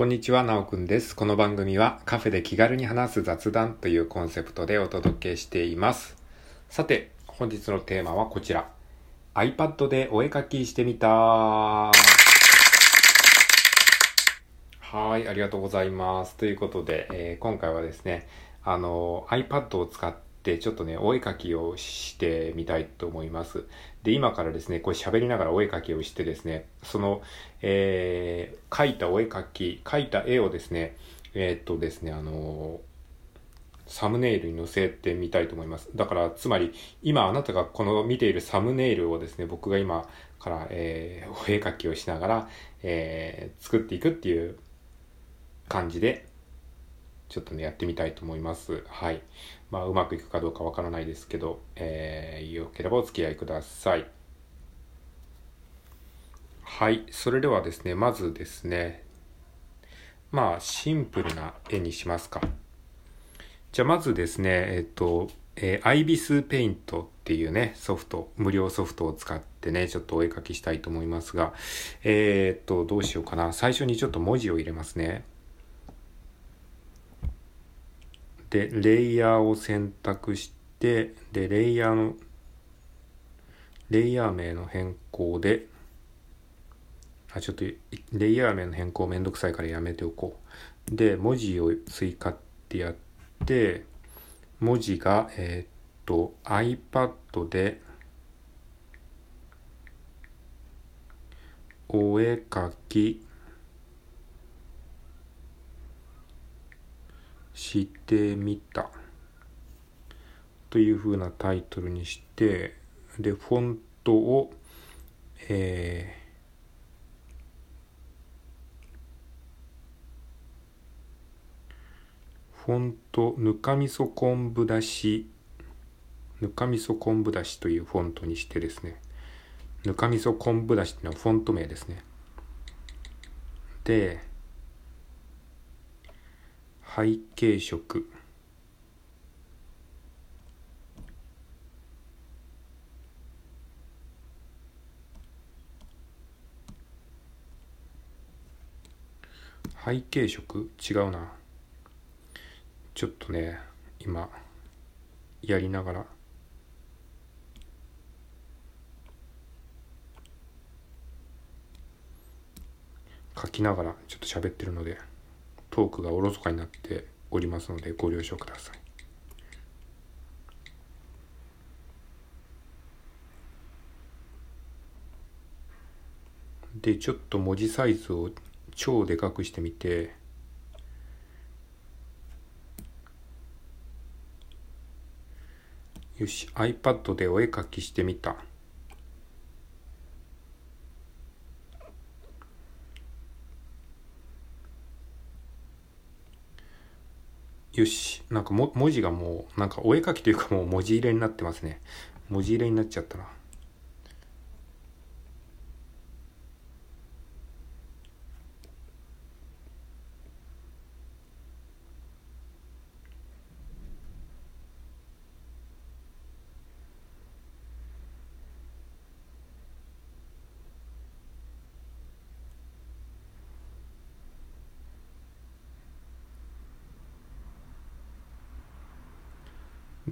こんにちは、なおくんです。この番組はカフェで気軽に話す雑談というコンセプトでお届けしています。さて、本日のテーマはこちら。iPad でお絵描きしてみたはい、ありがとうございます。ということで、えー今回はですね、あの、iPad を使ってちょっとね、お絵描きをしてみたいと思います。で、今からですね、これ喋りながらお絵描きをしてですね、その、えー描いたお絵描き、描いた絵をですね、えーっとですね、あのサムネイルに載せてみたいと思います。だから、つまり、今あなたがこの見ているサムネイルをですね、僕が今から、えーお絵描きをしながら、えー作っていくっていう感じで、ちょっとね、やってみたいと思います。はい。まあ、うまくいくかどうかわからないですけど、えー、よければお付き合いください。はい。それではですね、まずですね、まあ、シンプルな絵にしますか。じゃあ、まずですね、えっと、えー、アイビスペイントっていうね、ソフト、無料ソフトを使ってね、ちょっとお絵描きしたいと思いますが、えーっと、どうしようかな。最初にちょっと文字を入れますね。で、レイヤーを選択して、で、レイヤーの、レイヤー名の変更で、あ、ちょっと、レイヤー名の変更めんどくさいからやめておこう。で、文字を追加ってやって、文字が、えーっと、iPad で、お絵かきしてみた。という風なタイトルにして、で、フォントを、えーフォント、ぬかみそ昆布だし、ぬかみそ昆布だしというフォントにしてですね、ぬかみそ昆布だしっていうのはフォント名ですね。で、背景色。背景色？違うな。ちょっとね、今、やりながら。書きながらちょっと喋ってるので、トークがおろそかになっておりますのでご了承ください。で、ちょっと文字サイズを超でかくしてみて、よし、iPad でお絵描きしてみた。よし、なんかも文字がもう、なんかお絵かきというかもう文字入れになってますね。文字入れになっちゃったな。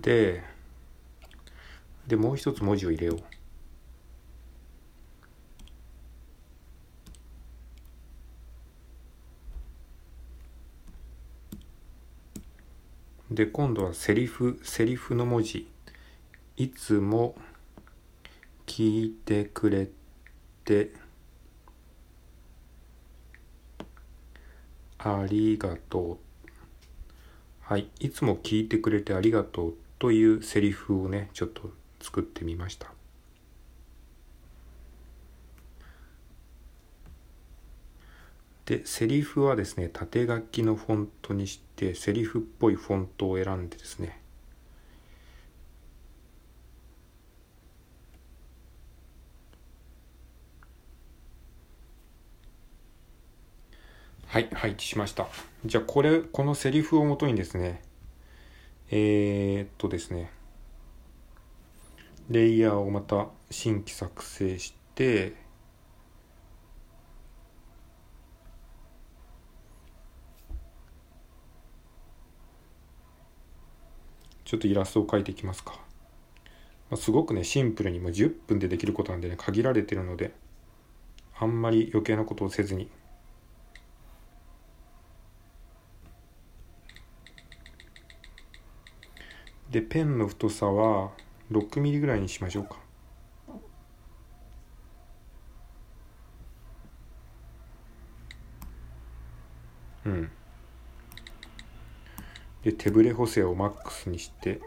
で、で、もう一つ文字を入れよう。で、今度はセリフ、セリフの文字。いつも聞いてくれてありがとう。はい。いつも聞いてくれてありがとうというセリフをね、ちょっと作ってみました。で、セリフはですね、縦書きのフォントにして、セリフっぽいフォントを選んでですね、はい、配置しました。じゃあ、これ、このセリフをもとにですね、えー、っとですね、レイヤーをまた新規作成して、ちょっとイラストを描いていきますか。まあ、すごくね、シンプルに、も10分でできることなんでね、限られてるので、あんまり余計なことをせずにで、ペンの太さは6ミリぐらいにしましょうか。うん。で、手ぶれ補正をマックスにして、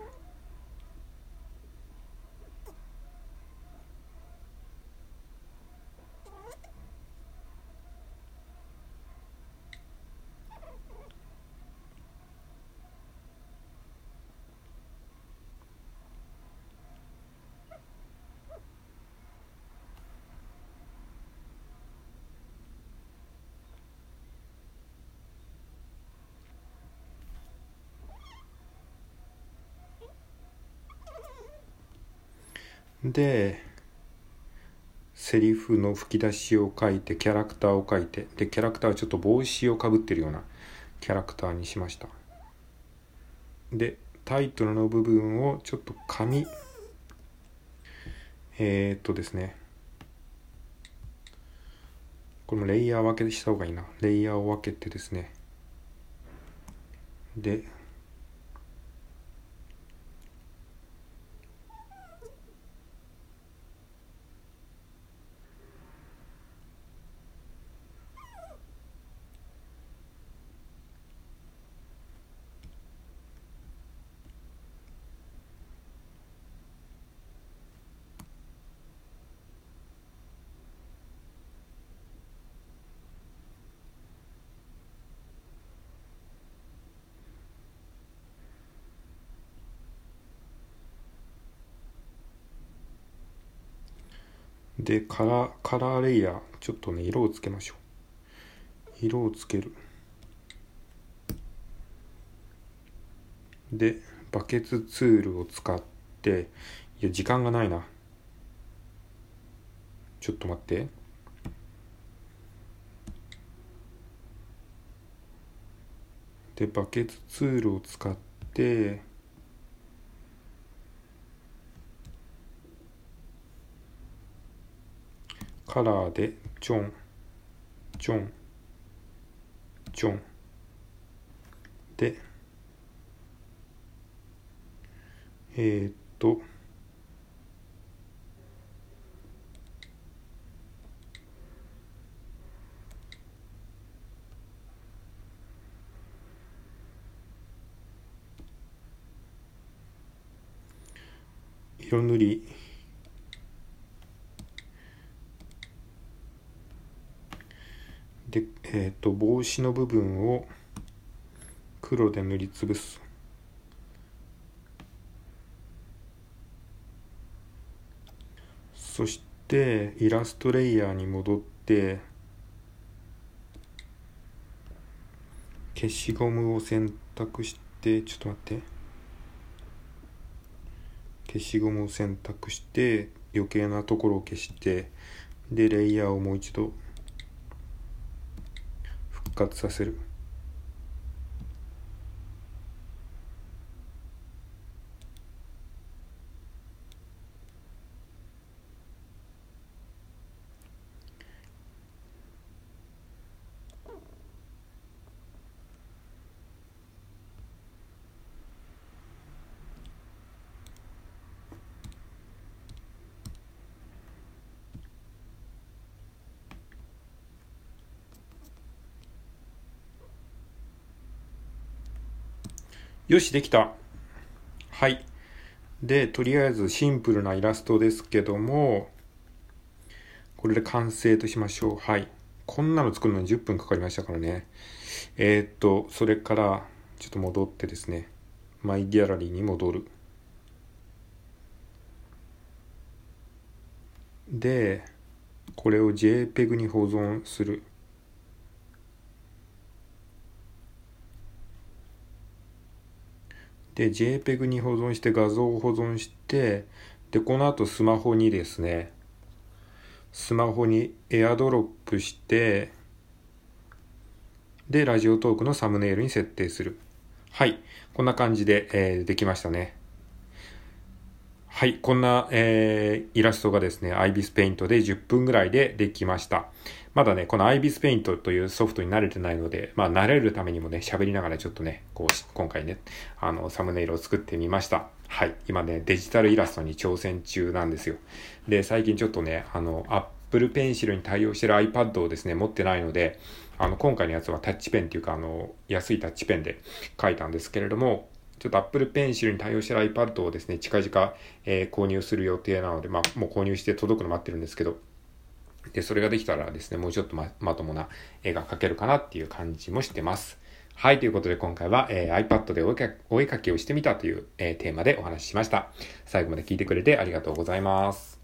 でセリフの吹き出しを書いてキャラクターを書いてでキャラクターはちょっと帽子をかぶってるようなキャラクターにしました。でタイトルの部分をちょっと紙えー、っとですねこのレイヤー分けした方がいいな。レイヤーを分けてですね。ででカラーカラーレイヤーちょっとね色をつけましょう。色をつける。でバケツツールを使っていや時間がないな。ちょっと待って。でバケツツールを使ってカラーでちょんちょんちょんでえー、っと色塗り。えーと、帽子の部分を黒で塗りつぶす。そしてイラストレイヤーに戻って消しゴムを選択してちょっと待って。消しゴムを選択して余計なところを消してでレイヤーをもう一度活させる。よし、できた。はい。で、とりあえずシンプルなイラストですけども、これで完成としましょう。はい。こんなの作るのに10分かかりましたからね。えー、っと、それから、ちょっと戻ってですね、マイギャラリーに戻る。で、これを JPEG に保存する。で JPEG に保存して画像を保存してでこの後スマホにですねスマホにエアドロップしてでラジオトークのサムネイルに設定する。はい。こんな感じで、えー、できましたね。はい、こんな、えー、イラストがですね、IBIS Paint で10分ぐらいでできました。まだね、この IBIS Paint というソフトに慣れてないので、まあ慣れるためにもね、喋りながらちょっとね、こう、今回ね、あの、サムネイルを作ってみました。はい、今ね、デジタルイラストに挑戦中なんですよ。で、最近ちょっとね、あの、Apple Pencil に対応してる iPad をですね、持ってないので、あの、今回のやつはタッチペンっていうか、あの、安いタッチペンで書いたんですけれども、ちょっと Apple Pencil に対応してる iPad をですね、近々、えー、購入する予定なので、まあ、もう購入して届くの待ってるんですけど、で、それができたらですね、もうちょっとままともな絵が描けるかなっていう感じもしてます。はい、ということで今回は、えー、iPad でお絵かきをしてみたという、えー、テーマでお話ししました。最後まで聞いてくれてありがとうございます。